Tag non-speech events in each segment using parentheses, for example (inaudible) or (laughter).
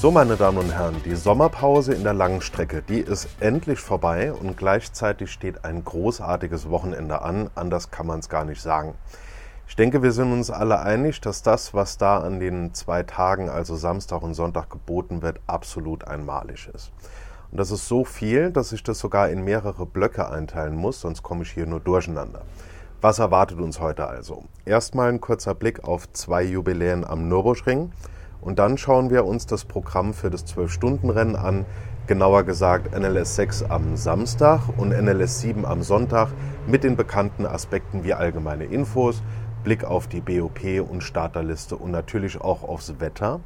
So, meine Damen und Herren, die Sommerpause in der langen Strecke, die ist endlich vorbei und gleichzeitig steht ein großartiges Wochenende an. Anders kann man es gar nicht sagen. Ich denke, wir sind uns alle einig, dass das, was da an den zwei Tagen, also Samstag und Sonntag, geboten wird, absolut einmalig ist. Und das ist so viel, dass ich das sogar in mehrere Blöcke einteilen muss, sonst komme ich hier nur durcheinander. Was erwartet uns heute also? Erstmal ein kurzer Blick auf zwei Jubiläen am Nürburgring. Und dann schauen wir uns das Programm für das 12-Stunden-Rennen an, genauer gesagt NLS 6 am Samstag und NLS 7 am Sonntag mit den bekannten Aspekten wie allgemeine Infos, Blick auf die BOP und Starterliste und natürlich auch aufs Wetter.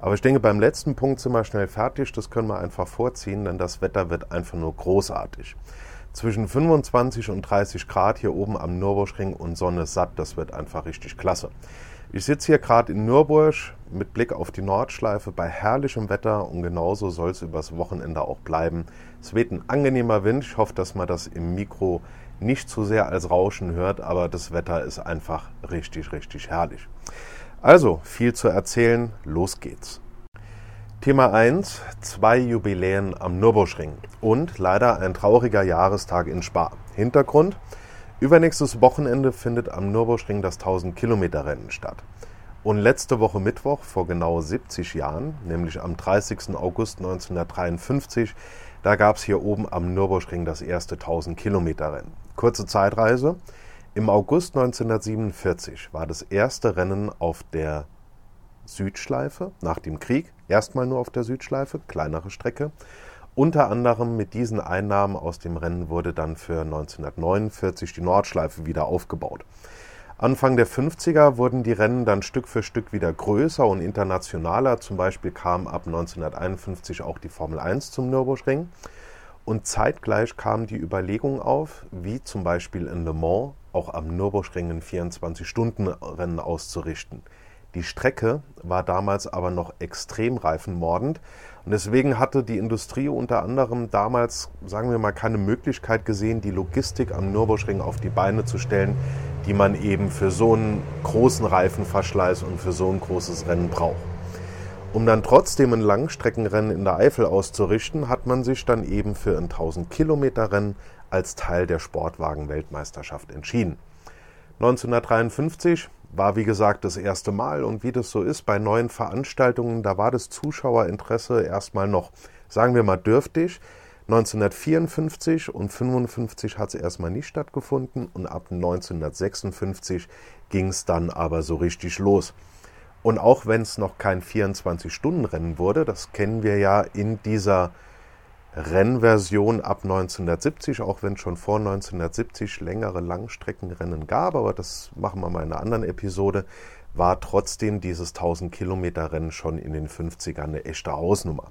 Aber ich denke, beim letzten Punkt sind wir schnell fertig. Das können wir einfach vorziehen, denn das Wetter wird einfach nur großartig. Zwischen 25 und 30 Grad hier oben am Nürburgring und Sonne satt, das wird einfach richtig klasse. Ich sitze hier gerade in Nürburg mit Blick auf die Nordschleife bei herrlichem Wetter und genauso soll es übers Wochenende auch bleiben. Es weht ein angenehmer Wind. Ich hoffe, dass man das im Mikro nicht zu sehr als Rauschen hört, aber das Wetter ist einfach richtig, richtig herrlich. Also, viel zu erzählen, los geht's. Thema 1, zwei Jubiläen am Nürburgring und leider ein trauriger Jahrestag in Spa. Hintergrund, Übernächstes Wochenende findet am Nürburgring das 1000-Kilometer-Rennen statt. Und letzte Woche Mittwoch, vor genau 70 Jahren, nämlich am 30. August 1953, da gab es hier oben am Nürburgring das erste 1000-Kilometer-Rennen. Kurze Zeitreise. Im August 1947 war das erste Rennen auf der Südschleife nach dem Krieg. Erstmal nur auf der Südschleife, kleinere Strecke. Unter anderem mit diesen Einnahmen aus dem Rennen wurde dann für 1949 die Nordschleife wieder aufgebaut. Anfang der 50er wurden die Rennen dann Stück für Stück wieder größer und internationaler. Zum Beispiel kam ab 1951 auch die Formel 1 zum Nürburgring. Und zeitgleich kam die Überlegung auf, wie zum Beispiel in Le Mans auch am Nürburgring ein 24-Stunden-Rennen auszurichten. Die Strecke war damals aber noch extrem reifenmordend und deswegen hatte die Industrie unter anderem damals, sagen wir mal, keine Möglichkeit gesehen, die Logistik am Nürburgring auf die Beine zu stellen, die man eben für so einen großen Reifenverschleiß und für so ein großes Rennen braucht. Um dann trotzdem ein Langstreckenrennen in der Eifel auszurichten, hat man sich dann eben für ein 1000 Kilometer Rennen als Teil der Sportwagen-Weltmeisterschaft entschieden. 1953 war wie gesagt das erste Mal und wie das so ist bei neuen Veranstaltungen, da war das Zuschauerinteresse erstmal noch, sagen wir mal, dürftig. 1954 und 1955 hat es erstmal nicht stattgefunden und ab 1956 ging es dann aber so richtig los. Und auch wenn es noch kein 24-Stunden-Rennen wurde, das kennen wir ja in dieser Rennversion ab 1970, auch wenn es schon vor 1970 längere Langstreckenrennen gab, aber das machen wir mal in einer anderen Episode, war trotzdem dieses 1000 Kilometer Rennen schon in den 50ern eine echte Hausnummer.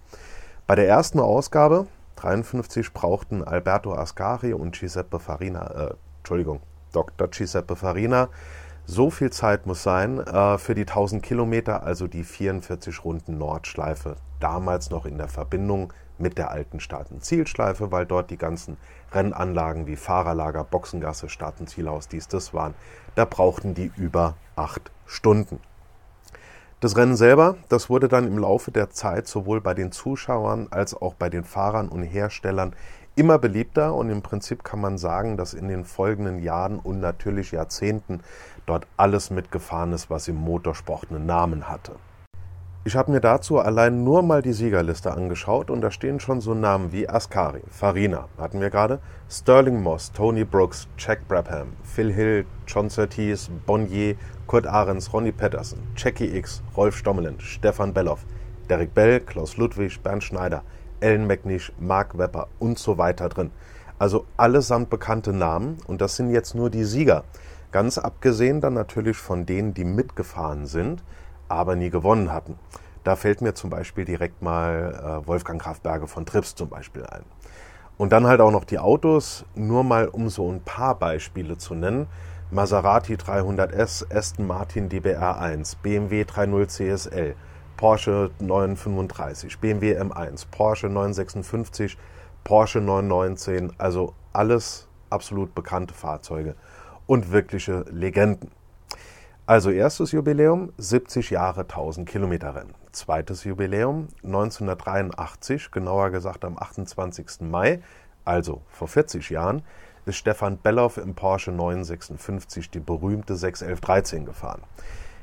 Bei der ersten Ausgabe 53 brauchten Alberto Ascari und Giuseppe Farina, äh, Entschuldigung, Dr. Giuseppe Farina, so viel Zeit muss sein äh, für die 1000 Kilometer, also die 44 Runden Nordschleife, damals noch in der Verbindung mit der alten Start- und Zielschleife, weil dort die ganzen Rennanlagen wie Fahrerlager, Boxengasse, Start- und Zielhaus, dies, das waren. Da brauchten die über acht Stunden. Das Rennen selber, das wurde dann im Laufe der Zeit sowohl bei den Zuschauern als auch bei den Fahrern und Herstellern immer beliebter und im Prinzip kann man sagen, dass in den folgenden Jahren und natürlich Jahrzehnten dort alles mitgefahren ist, was im Motorsport einen Namen hatte. Ich habe mir dazu allein nur mal die Siegerliste angeschaut und da stehen schon so Namen wie Ascari, Farina, hatten wir gerade, Sterling Moss, Tony Brooks, Jack Brabham, Phil Hill, John Surtees, Bonnier, Kurt Ahrens, Ronnie Patterson, Jackie X, Rolf Stommelen, Stefan Belloff, Derek Bell, Klaus Ludwig, Bernd Schneider, Ellen McNish, Mark Wepper und so weiter drin. Also allesamt bekannte Namen und das sind jetzt nur die Sieger. Ganz abgesehen dann natürlich von denen, die mitgefahren sind aber nie gewonnen hatten. Da fällt mir zum Beispiel direkt mal äh, Wolfgang Kraftberge von Trips zum Beispiel ein. Und dann halt auch noch die Autos, nur mal um so ein paar Beispiele zu nennen. Maserati 300S, Aston Martin DBR1, BMW 30 CSL, Porsche 935, BMW M1, Porsche 956, Porsche 919, also alles absolut bekannte Fahrzeuge und wirkliche Legenden. Also erstes Jubiläum, 70 Jahre 1000 Kilometer Rennen. Zweites Jubiläum, 1983, genauer gesagt am 28. Mai, also vor 40 Jahren, ist Stefan Belloff im Porsche 956 die berühmte 61113 gefahren.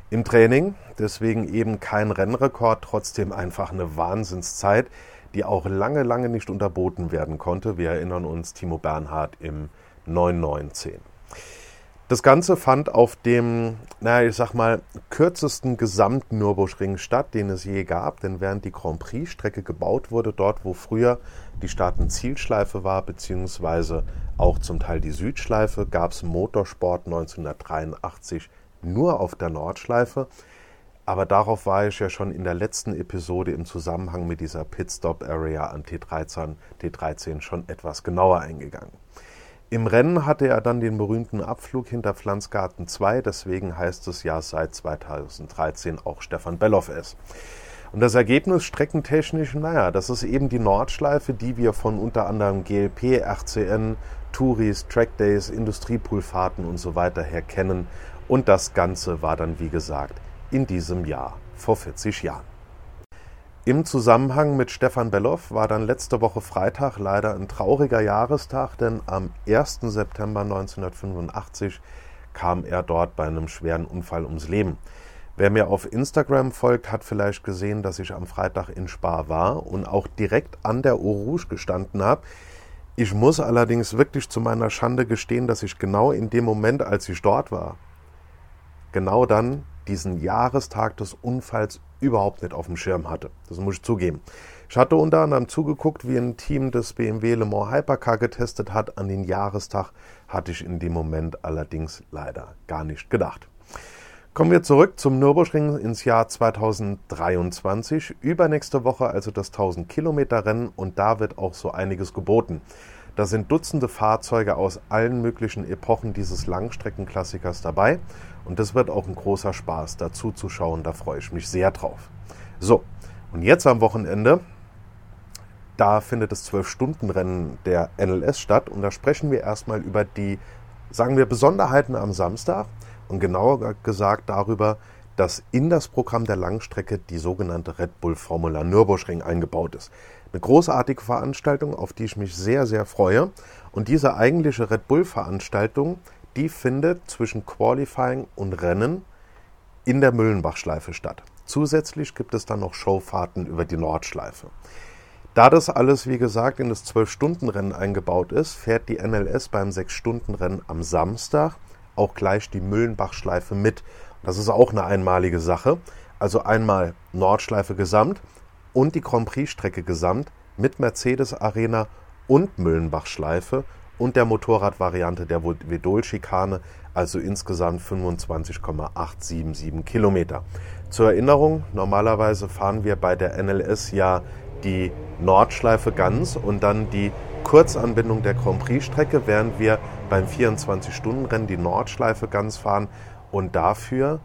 Im Training, deswegen eben kein Rennrekord, trotzdem einfach eine Wahnsinnszeit, die auch lange, lange nicht unterboten werden konnte. Wir erinnern uns Timo Bernhard im 919. Das Ganze fand auf dem, naja, ich sag mal, kürzesten Gesamt-Nürburgring statt, den es je gab, denn während die Grand Prix-Strecke gebaut wurde, dort wo früher die Staaten-Zielschleife war, beziehungsweise auch zum Teil die Südschleife, gab es Motorsport 1983 nur auf der Nordschleife. Aber darauf war ich ja schon in der letzten Episode im Zusammenhang mit dieser Pitstop-Area an T13, T13 schon etwas genauer eingegangen. Im Rennen hatte er dann den berühmten Abflug hinter Pflanzgarten 2, deswegen heißt es ja seit 2013 auch Stefan Belloff S. Und das Ergebnis streckentechnisch, naja, das ist eben die Nordschleife, die wir von unter anderem GLP, RCN, Touris, Trackdays, Industriepoolfahrten und so weiter her kennen. Und das Ganze war dann, wie gesagt, in diesem Jahr vor 40 Jahren. Im Zusammenhang mit Stefan Belloff war dann letzte Woche Freitag leider ein trauriger Jahrestag, denn am 1. September 1985 kam er dort bei einem schweren Unfall ums Leben. Wer mir auf Instagram folgt, hat vielleicht gesehen, dass ich am Freitag in Spa war und auch direkt an der Eau Rouge gestanden habe. Ich muss allerdings wirklich zu meiner Schande gestehen, dass ich genau in dem Moment, als ich dort war, genau dann diesen Jahrestag des Unfalls überhaupt nicht auf dem Schirm hatte. Das muss ich zugeben. Ich hatte unter anderem zugeguckt, wie ein Team des BMW Le Mans Hypercar getestet hat. An den Jahrestag hatte ich in dem Moment allerdings leider gar nicht gedacht. Kommen wir zurück zum Nürburgring ins Jahr 2023. Übernächste Woche also das 1000 Kilometer Rennen und da wird auch so einiges geboten. Da sind Dutzende Fahrzeuge aus allen möglichen Epochen dieses Langstreckenklassikers dabei und das wird auch ein großer Spaß, dazu zu schauen. Da freue ich mich sehr drauf. So, und jetzt am Wochenende, da findet das 12-Stunden-Rennen der NLS statt und da sprechen wir erstmal über die, sagen wir, Besonderheiten am Samstag und genauer gesagt darüber, dass in das Programm der Langstrecke die sogenannte Red Bull Formula Nürburgring eingebaut ist. Eine großartige Veranstaltung, auf die ich mich sehr, sehr freue. Und diese eigentliche Red Bull Veranstaltung, die findet zwischen Qualifying und Rennen in der Müllenbachschleife statt. Zusätzlich gibt es dann noch Showfahrten über die Nordschleife. Da das alles, wie gesagt, in das 12-Stunden-Rennen eingebaut ist, fährt die NLS beim 6-Stunden-Rennen am Samstag auch gleich die Müllenbachschleife mit. Das ist auch eine einmalige Sache. Also einmal Nordschleife gesamt und die Grand Prix-Strecke gesamt mit Mercedes Arena und Müllenbachschleife und der Motorradvariante der Vedol-Schikane, also insgesamt 25,877 Kilometer. Zur Erinnerung, normalerweise fahren wir bei der NLS ja die Nordschleife ganz und dann die Kurzanbindung der Grand Prix-Strecke, während wir beim 24-Stunden-Rennen die Nordschleife ganz fahren und dafür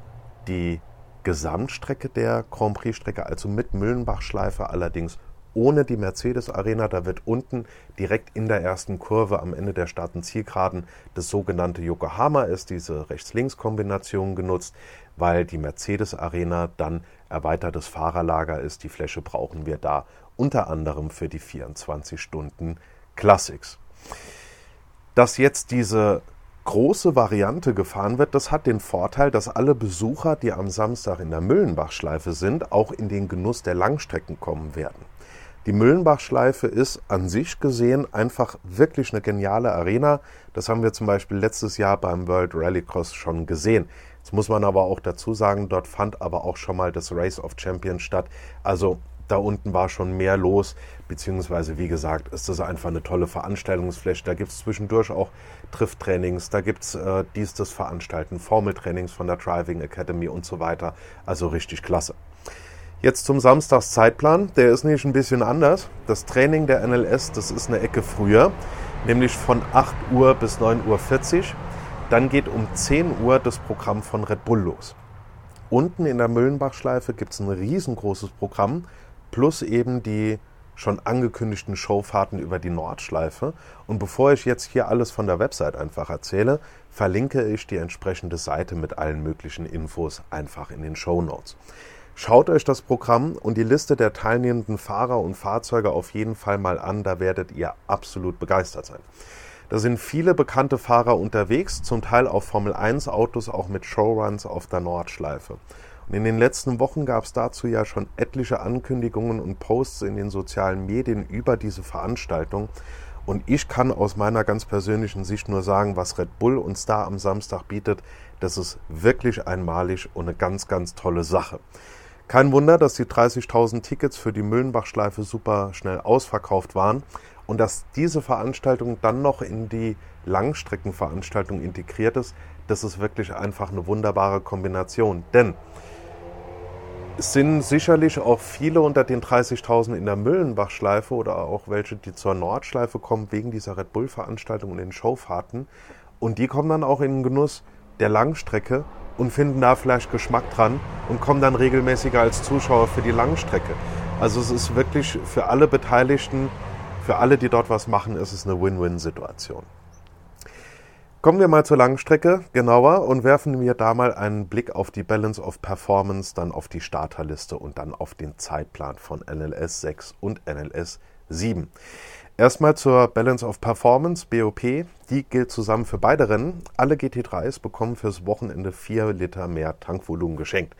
die Gesamtstrecke der Grand Prix-Strecke, also mit Müllenbach-Schleife, allerdings ohne die Mercedes Arena. Da wird unten direkt in der ersten Kurve am Ende der und Zielgeraden das sogenannte Yokohama ist, diese Rechts-Links-Kombination genutzt, weil die Mercedes Arena dann erweitertes Fahrerlager ist. Die Fläche brauchen wir da unter anderem für die 24 Stunden Classics. Dass jetzt diese große Variante gefahren wird, das hat den Vorteil, dass alle Besucher, die am Samstag in der Müllenbachschleife sind, auch in den Genuss der Langstrecken kommen werden. Die Müllenbachschleife ist an sich gesehen einfach wirklich eine geniale Arena. Das haben wir zum Beispiel letztes Jahr beim World Rallycross schon gesehen. Jetzt muss man aber auch dazu sagen, dort fand aber auch schon mal das Race of Champions statt. Also da unten war schon mehr los, beziehungsweise wie gesagt, ist das einfach eine tolle Veranstaltungsfläche. Da gibt es zwischendurch auch Trifttrainings, da gibt es äh, dies, das Veranstalten, Formeltrainings von der Driving Academy und so weiter. Also richtig klasse. Jetzt zum Samstagszeitplan. Der ist nämlich ein bisschen anders. Das Training der NLS, das ist eine Ecke früher, nämlich von 8 Uhr bis 9.40 Uhr. Dann geht um 10 Uhr das Programm von Red Bull los. Unten in der Müllenbachschleife gibt es ein riesengroßes Programm, plus eben die schon angekündigten Showfahrten über die Nordschleife. Und bevor ich jetzt hier alles von der Website einfach erzähle, verlinke ich die entsprechende Seite mit allen möglichen Infos einfach in den Show Notes. Schaut euch das Programm und die Liste der teilnehmenden Fahrer und Fahrzeuge auf jeden Fall mal an, da werdet ihr absolut begeistert sein. Da sind viele bekannte Fahrer unterwegs, zum Teil auf Formel 1 Autos, auch mit Showruns auf der Nordschleife. Und in den letzten Wochen gab es dazu ja schon etliche Ankündigungen und Posts in den sozialen Medien über diese Veranstaltung. Und ich kann aus meiner ganz persönlichen Sicht nur sagen, was Red Bull uns da am Samstag bietet, das ist wirklich einmalig und eine ganz, ganz tolle Sache. Kein Wunder, dass die 30.000 Tickets für die Müllenbachschleife super schnell ausverkauft waren und dass diese Veranstaltung dann noch in die Langstreckenveranstaltung integriert ist, das ist wirklich einfach eine wunderbare Kombination. Denn es sind sicherlich auch viele unter den 30.000 in der Müllenbachschleife oder auch welche, die zur Nordschleife kommen wegen dieser Red Bull-Veranstaltung und den Showfahrten. Und die kommen dann auch in den Genuss der Langstrecke und finden da vielleicht Geschmack dran und kommen dann regelmäßiger als Zuschauer für die Langstrecke. Also es ist wirklich für alle Beteiligten, für alle, die dort was machen, ist es eine Win-Win-Situation. Kommen wir mal zur Langstrecke genauer und werfen wir da mal einen Blick auf die Balance of Performance, dann auf die Starterliste und dann auf den Zeitplan von NLS 6 und NLS 7. Erstmal zur Balance of Performance, BOP. Die gilt zusammen für beide Rennen. Alle GT3s bekommen fürs Wochenende 4 Liter mehr Tankvolumen geschenkt.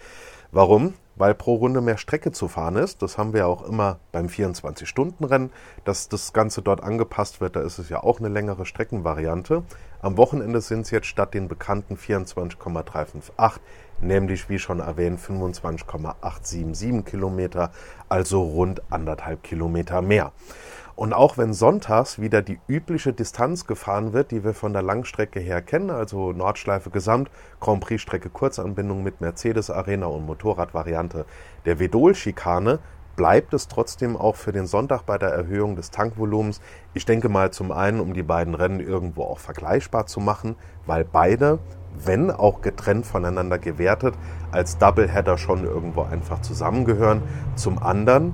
Warum? Weil pro Runde mehr Strecke zu fahren ist. Das haben wir auch immer beim 24-Stunden-Rennen, dass das Ganze dort angepasst wird. Da ist es ja auch eine längere Streckenvariante. Am Wochenende sind es jetzt statt den bekannten 24,358, nämlich wie schon erwähnt 25,877 Kilometer, also rund anderthalb Kilometer mehr. Und auch wenn sonntags wieder die übliche Distanz gefahren wird, die wir von der Langstrecke her kennen, also Nordschleife Gesamt, Grand Prix Strecke Kurzanbindung mit Mercedes Arena und Motorradvariante der Vedol-Schikane, bleibt es trotzdem auch für den Sonntag bei der Erhöhung des Tankvolumens. Ich denke mal zum einen, um die beiden Rennen irgendwo auch vergleichbar zu machen, weil beide, wenn auch getrennt voneinander gewertet, als Doubleheader schon irgendwo einfach zusammengehören. Zum anderen,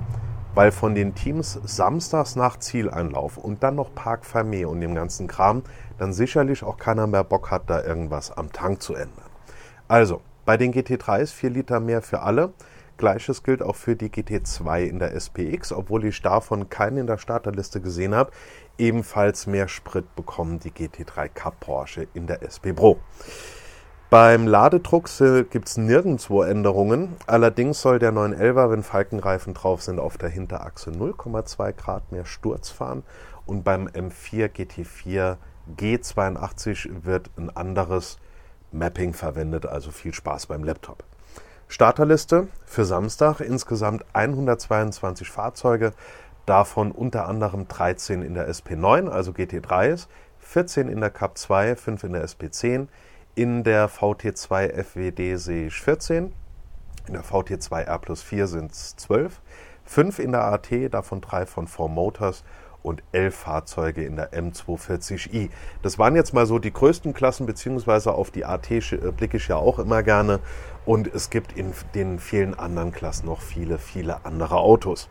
weil von den Teams samstags nach Zieleinlauf und dann noch Park Fermé und dem ganzen Kram dann sicherlich auch keiner mehr Bock hat, da irgendwas am Tank zu ändern. Also, bei den GT3s 4 Liter mehr für alle. Gleiches gilt auch für die GT2 in der SPX, obwohl ich davon keinen in der Starterliste gesehen habe. Ebenfalls mehr Sprit bekommen die GT3 Cup Porsche in der SP Pro. Beim Ladedruck gibt es nirgendwo Änderungen. Allerdings soll der 911er, wenn Falkenreifen drauf sind, auf der Hinterachse 0,2 Grad mehr Sturz fahren. Und beim M4 GT4 G82 wird ein anderes Mapping verwendet. Also viel Spaß beim Laptop. Starterliste für Samstag insgesamt 122 Fahrzeuge, davon unter anderem 13 in der SP9, also GT3s, 14 in der Cup 2, 5 in der SP10 in der VT2 FWD sehe ich 14. In der VT2 R plus 4 sind es 12. 5 in der AT, davon 3 von 4 Motors und 11 Fahrzeuge in der M240i. Das waren jetzt mal so die größten Klassen, beziehungsweise auf die AT blicke ich ja auch immer gerne. Und es gibt in den vielen anderen Klassen noch viele, viele andere Autos.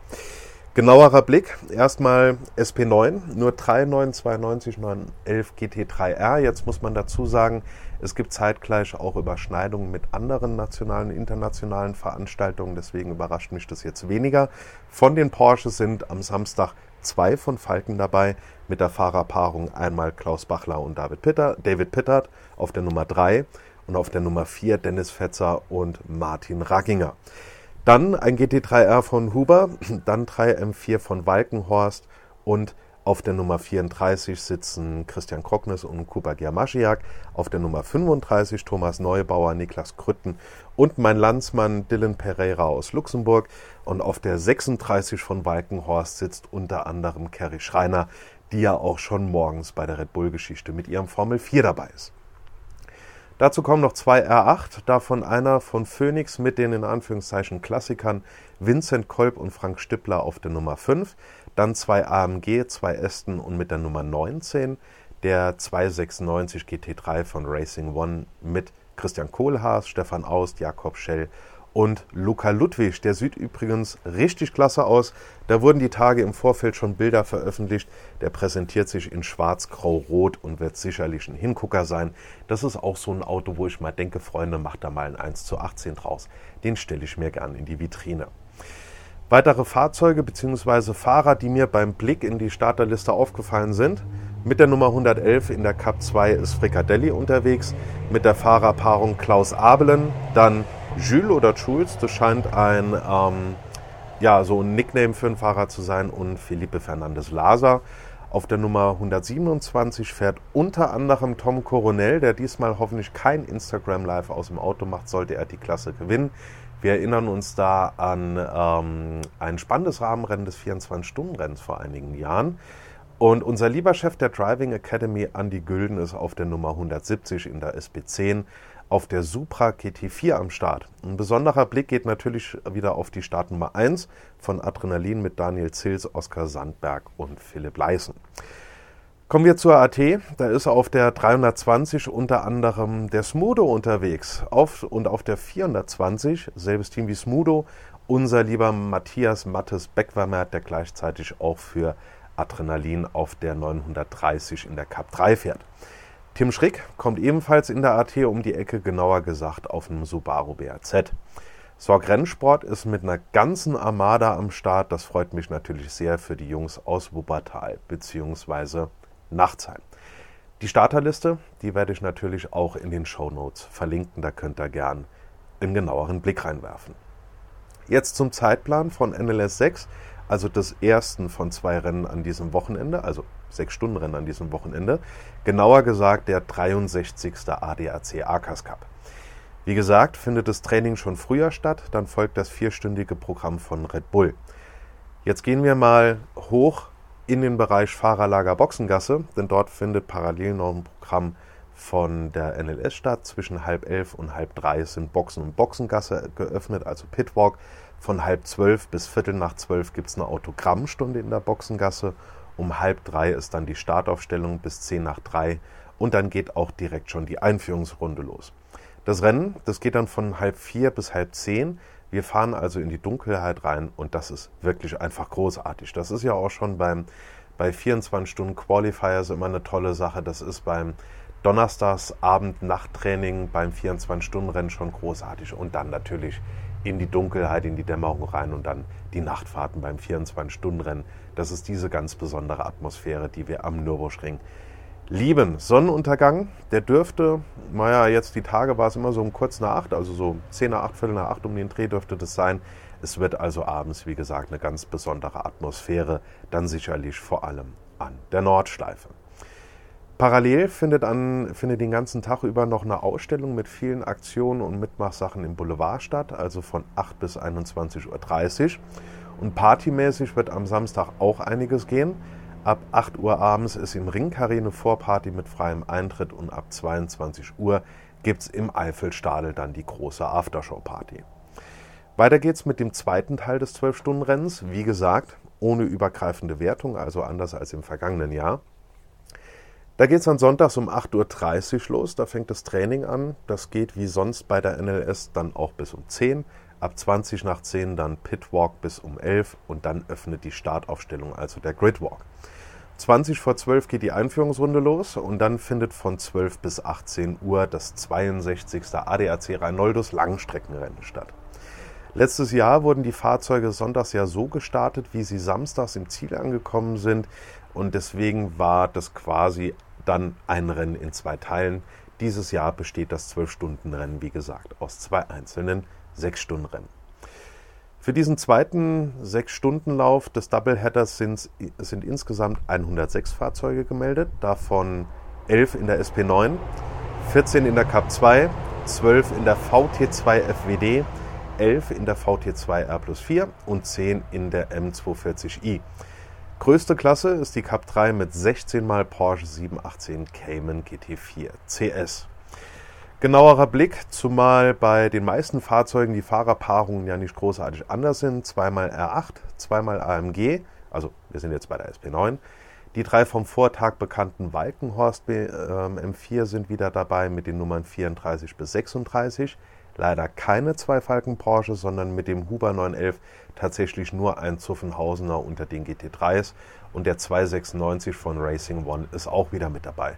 Genauerer Blick, erstmal SP9, nur 3,992, 911 GT3R. Jetzt muss man dazu sagen, es gibt zeitgleich auch Überschneidungen mit anderen nationalen, internationalen Veranstaltungen, deswegen überrascht mich das jetzt weniger. Von den Porsche sind am Samstag zwei von Falken dabei, mit der Fahrerpaarung einmal Klaus Bachler und David, Pitter, David Pittard auf der Nummer 3 und auf der Nummer 4 Dennis Fetzer und Martin Ragginger. Dann ein GT3R von Huber, (clears throat) dann 3 M4 von Walkenhorst und auf der Nummer 34 sitzen Christian Krocknes und Kuba Giamaschiak. Auf der Nummer 35 Thomas Neubauer, Niklas Krütten und mein Landsmann Dylan Pereira aus Luxemburg. Und auf der 36 von Walkenhorst sitzt unter anderem Kerry Schreiner, die ja auch schon morgens bei der Red Bull-Geschichte mit ihrem Formel 4 dabei ist. Dazu kommen noch zwei R8, davon einer von Phoenix mit den in Anführungszeichen Klassikern Vincent Kolb und Frank Stippler auf der Nummer 5, dann zwei AMG, zwei Ästen und mit der Nummer 19, der 296 GT3 von Racing One mit Christian Kohlhaas, Stefan Aust, Jakob Schell und Luca Ludwig. Der sieht übrigens richtig klasse aus. Da wurden die Tage im Vorfeld schon Bilder veröffentlicht. Der präsentiert sich in schwarz, grau, rot und wird sicherlich ein Hingucker sein. Das ist auch so ein Auto, wo ich mal denke, Freunde, macht da mal ein 1 zu 18 draus. Den stelle ich mir gern in die Vitrine. Weitere Fahrzeuge bzw. Fahrer, die mir beim Blick in die Starterliste aufgefallen sind. Mit der Nummer 111 in der Cup 2 ist Fricadelli unterwegs. Mit der Fahrerpaarung Klaus Abelen, dann Jules oder Jules, das scheint ein, ähm, ja, so ein Nickname für einen Fahrer zu sein, und Felipe Fernandez Laser. Auf der Nummer 127 fährt unter anderem Tom Coronel, der diesmal hoffentlich kein Instagram Live aus dem Auto macht, sollte er die Klasse gewinnen. Wir erinnern uns da an ähm, ein spannendes Rahmenrennen des 24-Stunden-Rennens vor einigen Jahren. Und unser lieber Chef der Driving Academy, Andy Gülden, ist auf der Nummer 170 in der SB10 auf der Supra GT4 am Start. Ein besonderer Blick geht natürlich wieder auf die Startnummer 1 von Adrenalin mit Daniel Zils, Oskar Sandberg und Philipp Leisen. Kommen wir zur AT. Da ist auf der 320 unter anderem der Smudo unterwegs. Auf, und auf der 420, selbes Team wie Smudo, unser lieber Matthias Mattes Beckwermert, der gleichzeitig auch für Adrenalin auf der 930 in der Cup 3 fährt. Tim Schrick kommt ebenfalls in der AT um die Ecke, genauer gesagt auf einem Subaru BAZ. Sorg Rennsport ist mit einer ganzen Armada am Start. Das freut mich natürlich sehr für die Jungs aus Wuppertal bzw. Nachtsheim. Die Starterliste, die werde ich natürlich auch in den Show Notes verlinken. Da könnt ihr gern einen genaueren Blick reinwerfen. Jetzt zum Zeitplan von NLS 6 also des ersten von zwei Rennen an diesem Wochenende, also sechs Stunden Rennen an diesem Wochenende, genauer gesagt der 63. ADAC AKAS Cup. Wie gesagt, findet das Training schon früher statt, dann folgt das vierstündige Programm von Red Bull. Jetzt gehen wir mal hoch in den Bereich Fahrerlager Boxengasse, denn dort findet parallel noch ein Programm von der NLS statt. Zwischen halb elf und halb drei sind Boxen und Boxengasse geöffnet, also Pitwalk. Von halb zwölf bis viertel nach zwölf gibt es eine Autogrammstunde in der Boxengasse. Um halb drei ist dann die Startaufstellung bis zehn nach drei und dann geht auch direkt schon die Einführungsrunde los. Das Rennen, das geht dann von halb vier bis halb zehn. Wir fahren also in die Dunkelheit rein und das ist wirklich einfach großartig. Das ist ja auch schon beim, bei 24 Stunden Qualifiers immer eine tolle Sache. Das ist beim Donnerstags Abend Nachttraining beim 24-Stunden-Rennen schon großartig und dann natürlich in die Dunkelheit, in die Dämmerung rein und dann die Nachtfahrten beim 24-Stunden-Rennen. Das ist diese ganz besondere Atmosphäre, die wir am Nürburgring lieben. Sonnenuntergang, der dürfte, naja, jetzt die Tage war es immer so um kurz nach acht, also so zehn nach acht, Viertel nach acht um den Dreh dürfte das sein. Es wird also abends, wie gesagt, eine ganz besondere Atmosphäre, dann sicherlich vor allem an der Nordschleife. Parallel findet, an, findet den ganzen Tag über noch eine Ausstellung mit vielen Aktionen und Mitmachsachen im Boulevard statt, also von 8 bis 21.30 Uhr. Und partymäßig wird am Samstag auch einiges gehen. Ab 8 Uhr abends ist im Ringkarree eine Vorparty mit freiem Eintritt und ab 22 Uhr gibt es im Eifelstadel dann die große Aftershow-Party. Weiter geht's mit dem zweiten Teil des 12-Stunden-Rennens. Wie gesagt, ohne übergreifende Wertung, also anders als im vergangenen Jahr. Da geht es dann sonntags um 8.30 Uhr los. Da fängt das Training an. Das geht wie sonst bei der NLS dann auch bis um 10 Ab 20 nach 10 dann Pitwalk bis um 11 und dann öffnet die Startaufstellung, also der Gridwalk. 20 vor 12 geht die Einführungsrunde los und dann findet von 12 bis 18 Uhr das 62. ADAC Rheinoldos Langstreckenrennen statt. Letztes Jahr wurden die Fahrzeuge sonntags ja so gestartet, wie sie samstags im Ziel angekommen sind und deswegen war das quasi dann ein Rennen in zwei Teilen. Dieses Jahr besteht das 12-Stunden-Rennen, wie gesagt, aus zwei einzelnen 6-Stunden-Rennen. Für diesen zweiten 6-Stunden-Lauf des Doubleheaders sind, sind insgesamt 106 Fahrzeuge gemeldet, davon 11 in der SP9, 14 in der Cup 2, 12 in der VT2 FWD, 11 in der VT2 R plus 4 und 10 in der M240i. Größte Klasse ist die Cup 3 mit 16 mal Porsche 718 Cayman GT4 CS. Genauerer Blick, zumal bei den meisten Fahrzeugen die Fahrerpaarungen ja nicht großartig anders sind. Zweimal R8, zweimal AMG, also wir sind jetzt bei der SP9. Die drei vom Vortag bekannten Walkenhorst M4 ähm, sind wieder dabei mit den Nummern 34 bis 36. Leider keine zwei Falken Porsche, sondern mit dem Huber 911 tatsächlich nur ein Zuffenhausener unter den GT3s und der 296 von Racing One ist auch wieder mit dabei.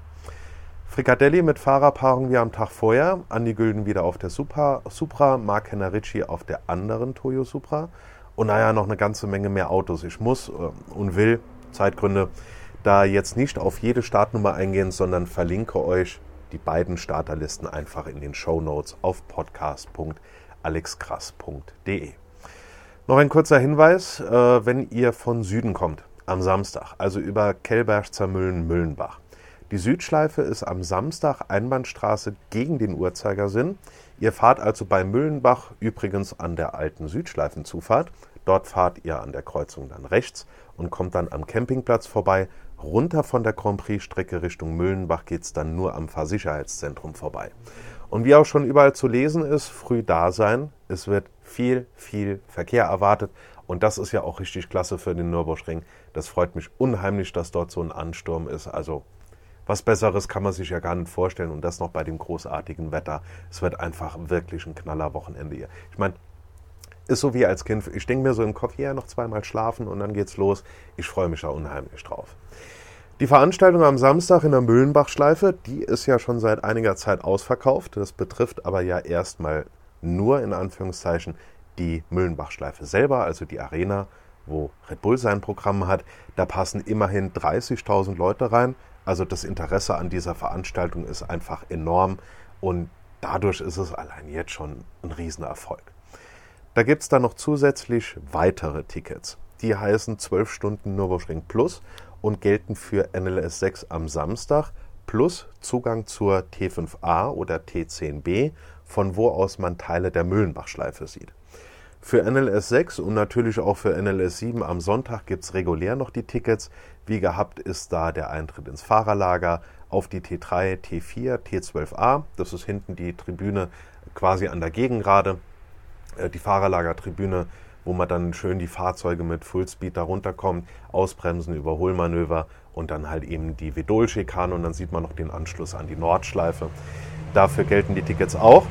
Frikadelli mit Fahrerpaarung wie am Tag vorher. Andi Gülden wieder auf der Supra, Supra Mark Henrici auf der anderen Toyo Supra. Und naja, noch eine ganze Menge mehr Autos. Ich muss äh, und will, Zeitgründe, da jetzt nicht auf jede Startnummer eingehen, sondern verlinke euch die beiden Starterlisten einfach in den Show Notes auf podcast.alexkrass.de. Noch ein kurzer Hinweis, äh, wenn ihr von Süden kommt, am Samstag, also über Kellberg, Zermüllen, Müllenbach. Die Südschleife ist am Samstag Einbahnstraße gegen den Uhrzeigersinn. Ihr fahrt also bei Müllenbach übrigens an der alten Südschleifenzufahrt. Dort fahrt ihr an der Kreuzung dann rechts und kommt dann am Campingplatz vorbei Runter von der Grand Prix-Strecke Richtung Müllenbach geht es dann nur am Fahrsicherheitszentrum vorbei. Und wie auch schon überall zu lesen ist, früh da sein. Es wird viel, viel Verkehr erwartet. Und das ist ja auch richtig klasse für den Nürburgring. Das freut mich unheimlich, dass dort so ein Ansturm ist. Also was Besseres kann man sich ja gar nicht vorstellen. Und das noch bei dem großartigen Wetter. Es wird einfach wirklich ein knaller Wochenende hier. Ich meine, ist so wie als Kind. Ich denke mir so im Kopf, hier noch zweimal schlafen und dann geht's los. Ich freue mich da unheimlich drauf. Die Veranstaltung am Samstag in der Mühlenbachschleife, die ist ja schon seit einiger Zeit ausverkauft. Das betrifft aber ja erstmal nur in Anführungszeichen die Mühlenbachschleife selber, also die Arena, wo Red Bull sein Programm hat. Da passen immerhin 30.000 Leute rein. Also das Interesse an dieser Veranstaltung ist einfach enorm und dadurch ist es allein jetzt schon ein Riesenerfolg. Da gibt es dann noch zusätzlich weitere Tickets. Die heißen 12 Stunden Nürburgring Plus und gelten für NLS 6 am Samstag plus Zugang zur T5a oder T10b, von wo aus man Teile der Mühlenbachschleife sieht. Für NLS 6 und natürlich auch für NLS 7 am Sonntag gibt es regulär noch die Tickets. Wie gehabt ist da der Eintritt ins Fahrerlager auf die T3, T4, T12a. Das ist hinten die Tribüne quasi an der Gegengrade. Äh, die Fahrerlagertribüne, wo man dann schön die Fahrzeuge mit Fullspeed da runterkommt, ausbremsen, Überholmanöver und dann halt eben die Vedol-Schikane und dann sieht man noch den Anschluss an die Nordschleife. Dafür gelten die Tickets auch.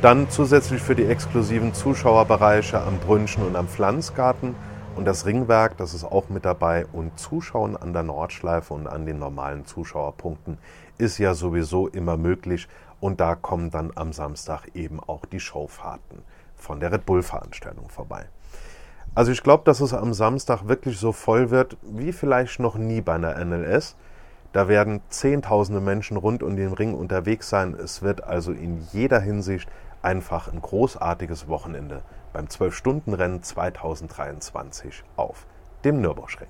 Dann zusätzlich für die exklusiven Zuschauerbereiche am Brünnchen und am Pflanzgarten und das Ringwerk, das ist auch mit dabei. Und Zuschauen an der Nordschleife und an den normalen Zuschauerpunkten ist ja sowieso immer möglich. Und da kommen dann am Samstag eben auch die Showfahrten von der Red Bull-Veranstaltung vorbei. Also ich glaube, dass es am Samstag wirklich so voll wird, wie vielleicht noch nie bei einer NLS. Da werden Zehntausende Menschen rund um den Ring unterwegs sein. Es wird also in jeder Hinsicht einfach ein großartiges Wochenende beim 12-Stunden-Rennen 2023 auf dem Nürburgring.